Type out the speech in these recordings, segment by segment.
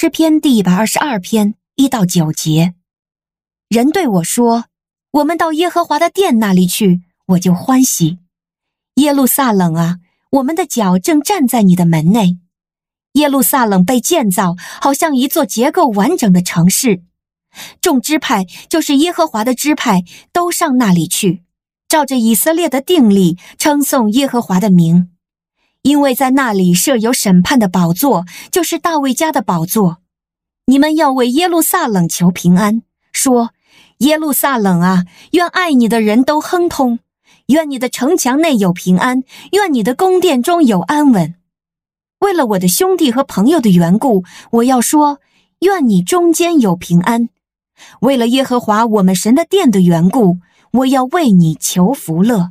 诗篇第一百二十二篇一到九节。人对我说：“我们到耶和华的殿那里去，我就欢喜。”耶路撒冷啊，我们的脚正站在你的门内。耶路撒冷被建造，好像一座结构完整的城市。众支派就是耶和华的支派，都上那里去，照着以色列的定例称颂耶和华的名，因为在那里设有审判的宝座，就是大卫家的宝座。你们要为耶路撒冷求平安，说。耶路撒冷啊，愿爱你的人都亨通，愿你的城墙内有平安，愿你的宫殿中有安稳。为了我的兄弟和朋友的缘故，我要说，愿你中间有平安。为了耶和华我们神的殿的缘故，我要为你求福乐。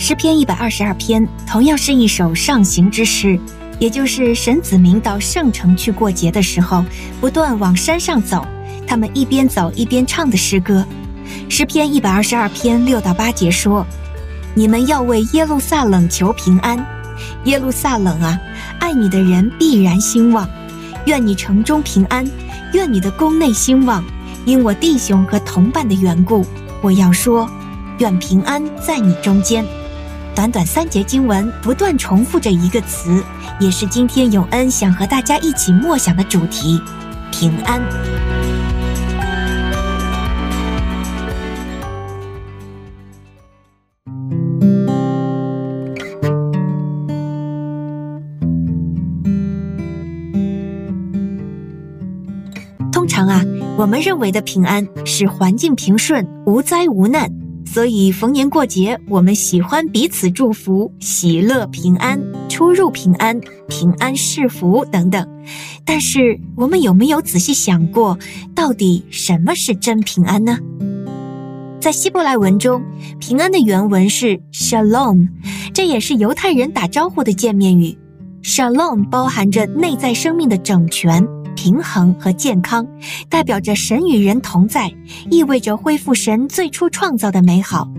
诗篇一百二十二篇同样是一首上行之诗，也就是神子民到圣城去过节的时候，不断往山上走。他们一边走一边唱的诗歌，诗篇一百二十二篇六到八节说：“你们要为耶路撒冷求平安，耶路撒冷啊，爱你的人必然兴旺。愿你城中平安，愿你的宫内兴旺。因我弟兄和同伴的缘故，我要说，愿平安在你中间。”短短三节经文不断重复着一个词，也是今天永恩想和大家一起默想的主题：平安。通常啊，我们认为的平安是环境平顺、无灾无难，所以逢年过节，我们喜欢彼此祝福、喜乐平安、出入平安、平安是福等等。但是，我们有没有仔细想过，到底什么是真平安呢？在希伯来文中，平安的原文是 Shalom，这也是犹太人打招呼的见面语。Shalom 包含着内在生命的整全。平衡和健康，代表着神与人同在，意味着恢复神最初创造的美好，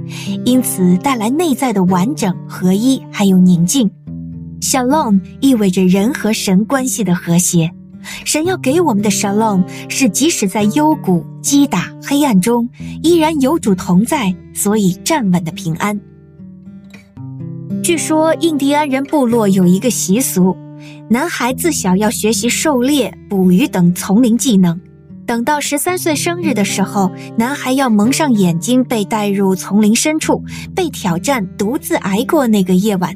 因此带来内在的完整、合一，还有宁静。Shalom 意味着人和神关系的和谐。神要给我们的 Shalom 是即使在幽谷、击打、黑暗中，依然有主同在，所以站稳的平安。据说印第安人部落有一个习俗。男孩自小要学习狩猎、捕鱼等丛林技能，等到十三岁生日的时候，男孩要蒙上眼睛，被带入丛林深处，被挑战独自挨过那个夜晚。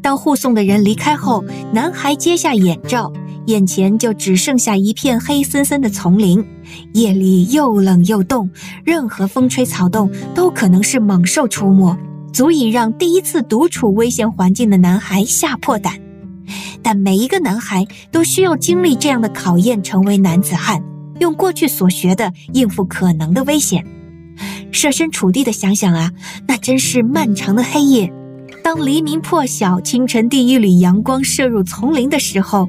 当护送的人离开后，男孩揭下眼罩，眼前就只剩下一片黑森森的丛林，夜里又冷又冻，任何风吹草动都可能是猛兽出没，足以让第一次独处危险环境的男孩吓破胆。但每一个男孩都需要经历这样的考验，成为男子汉，用过去所学的应付可能的危险。设身处地的想想啊，那真是漫长的黑夜。当黎明破晓，清晨第一缕阳光射入丛林的时候，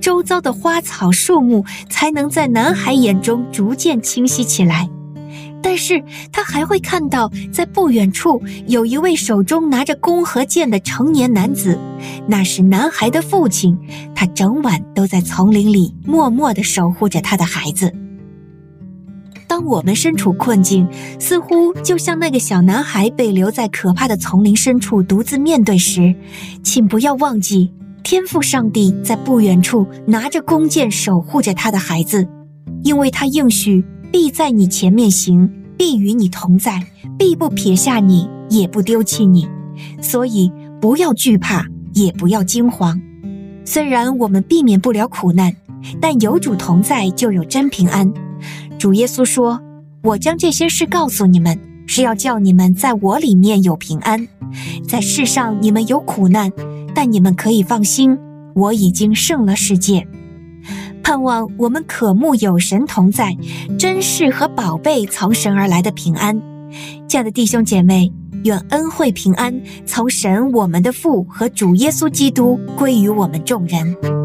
周遭的花草树木才能在男孩眼中逐渐清晰起来。但是他还会看到，在不远处有一位手中拿着弓和箭的成年男子，那是男孩的父亲。他整晚都在丛林里默默地守护着他的孩子。当我们身处困境，似乎就像那个小男孩被留在可怕的丛林深处独自面对时，请不要忘记，天赋上帝在不远处拿着弓箭守护着他的孩子，因为他应许。必在你前面行，必与你同在，必不撇下你，也不丢弃你。所以不要惧怕，也不要惊慌。虽然我们避免不了苦难，但有主同在，就有真平安。主耶稣说：“我将这些事告诉你们，是要叫你们在我里面有平安。在世上你们有苦难，但你们可以放心，我已经胜了世界。”盼望我们渴慕有神同在，珍视和宝贝从神而来的平安。亲爱的弟兄姐妹，愿恩惠平安从神我们的父和主耶稣基督归于我们众人。